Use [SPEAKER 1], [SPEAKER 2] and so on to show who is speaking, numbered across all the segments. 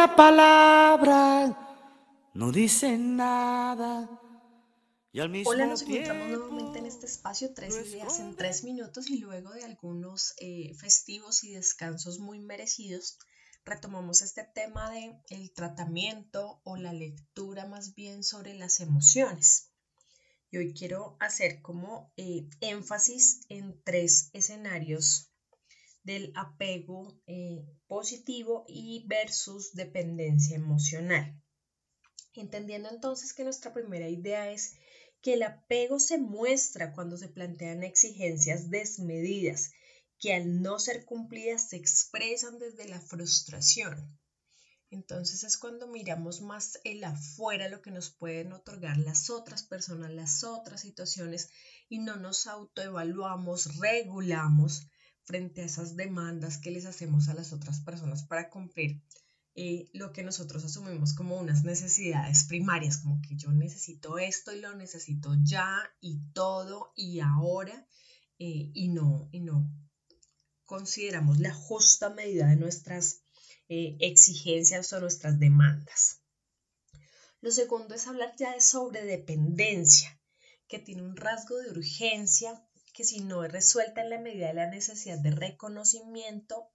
[SPEAKER 1] una palabra, no dicen nada.
[SPEAKER 2] Hola, nos encontramos nuevamente en este espacio, tres ideas en tres minutos y luego de algunos eh, festivos y descansos muy merecidos, retomamos este tema de el tratamiento o la lectura más bien sobre las emociones. Y hoy quiero hacer como eh, énfasis en tres escenarios del apego eh, positivo y versus dependencia emocional. Entendiendo entonces que nuestra primera idea es que el apego se muestra cuando se plantean exigencias desmedidas que al no ser cumplidas se expresan desde la frustración. Entonces es cuando miramos más el afuera, lo que nos pueden otorgar las otras personas, las otras situaciones, y no nos autoevaluamos, regulamos frente a esas demandas que les hacemos a las otras personas para cumplir eh, lo que nosotros asumimos como unas necesidades primarias, como que yo necesito esto y lo necesito ya y todo y ahora, eh, y, no, y no consideramos la justa medida de nuestras eh, exigencias o nuestras demandas. Lo segundo es hablar ya de sobredependencia, que tiene un rasgo de urgencia que si no es resuelta en la medida de la necesidad de reconocimiento,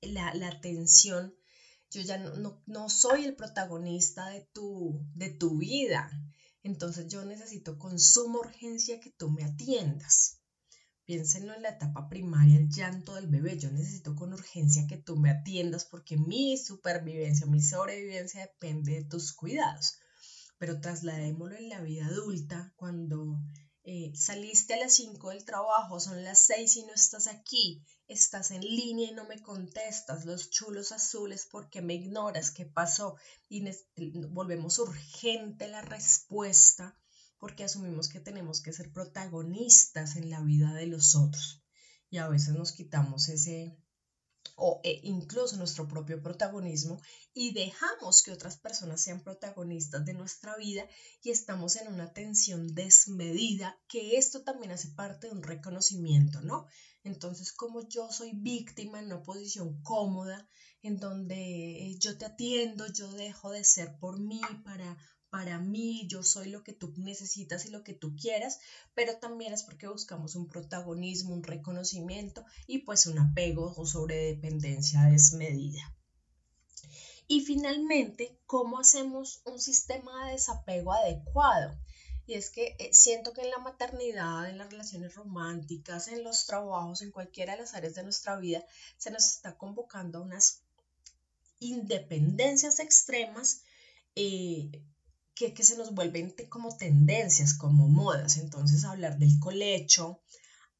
[SPEAKER 2] la, la atención yo ya no, soy el protagonista de tu, de tu vida. Entonces yo necesito con suma urgencia que tú me atiendas. Piénsenlo en la etapa primaria, el llanto del bebé. Yo necesito con urgencia que tú me atiendas porque mi supervivencia, mi sobrevivencia depende de tus cuidados. Pero trasladémoslo en la vida adulta, cuando eh, saliste a las 5 del trabajo, son las 6 y no estás aquí, estás en línea y no me contestas, los chulos azules, porque me ignoras? ¿Qué pasó? Y volvemos urgente la respuesta porque asumimos que tenemos que ser protagonistas en la vida de los otros. Y a veces nos quitamos ese, o e incluso nuestro propio protagonismo y dejamos que otras personas sean protagonistas de nuestra vida y estamos en una tensión desmedida, que esto también hace parte de un reconocimiento, ¿no? Entonces, como yo soy víctima en una posición cómoda, en donde yo te atiendo, yo dejo de ser por mí para para mí, yo soy lo que tú necesitas y lo que tú quieras, pero también es porque buscamos un protagonismo, un reconocimiento y pues un apego o sobredependencia desmedida. Y finalmente, ¿cómo hacemos un sistema de desapego adecuado? Y es que eh, siento que en la maternidad, en las relaciones románticas, en los trabajos, en cualquiera de las áreas de nuestra vida, se nos está convocando a unas independencias extremas eh, que, se nos vuelven como tendencias, como modas. Entonces, hablar del colecho,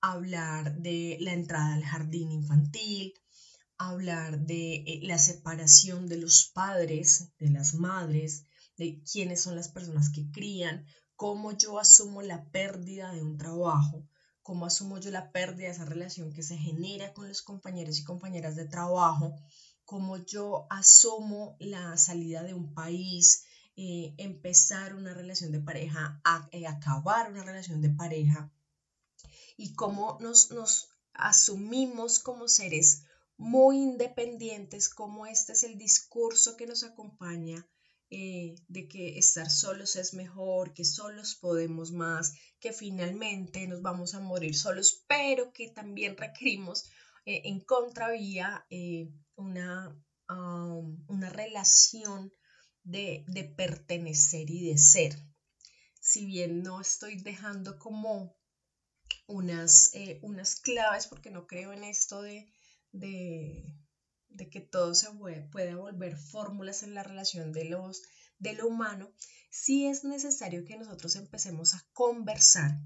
[SPEAKER 2] hablar de la entrada al jardín infantil, hablar de eh, la separación de los padres, de las madres, de quiénes son las personas que crían, cómo yo asumo la pérdida de un trabajo, cómo asumo yo la pérdida de esa relación que se genera con los compañeros y compañeras de trabajo, cómo yo asumo la salida de un país, eh, empezar una relación de pareja, a, eh, acabar una relación de pareja y cómo nos, nos asumimos como seres muy independientes, como este es el discurso que nos acompaña eh, de que estar solos es mejor, que solos podemos más, que finalmente nos vamos a morir solos, pero que también requerimos en contravía una, um, una relación de, pertenecer y de ser. Si bien no estoy dejando como unas, eh, unas claves, porque no creo en esto de, de, que todo se puede, volver fórmulas en la relación de, los, de lo humano, sí es necesario que nosotros empecemos a conversar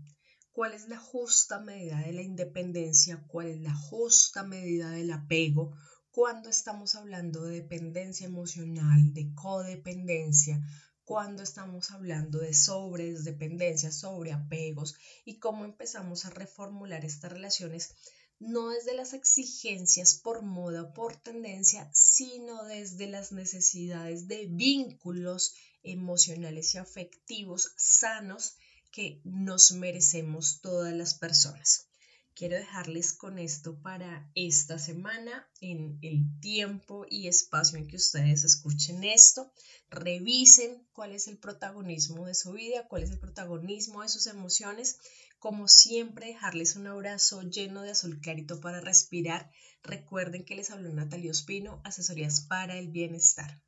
[SPEAKER 2] cuál es la justa medida de la independencia, cuál es la justa medida del apego, cuando estamos hablando de dependencia emocional, de codependencia, cuando estamos hablando de sobredependencia, sobre apegos y cómo empezamos a reformular estas relaciones no desde las exigencias por moda o por tendencia, sino desde las necesidades de vínculos emocionales y afectivos sanos que nos merecemos todas las personas. Quiero dejarles con esto para esta semana, en el tiempo y espacio en que ustedes escuchen esto. Revisen cuál es el protagonismo de su vida, cuál es el protagonismo de sus emociones. Como siempre, dejarles un abrazo lleno de azul clarito para respirar. Recuerden que les habló Natalia Ospino, asesorías para el bienestar.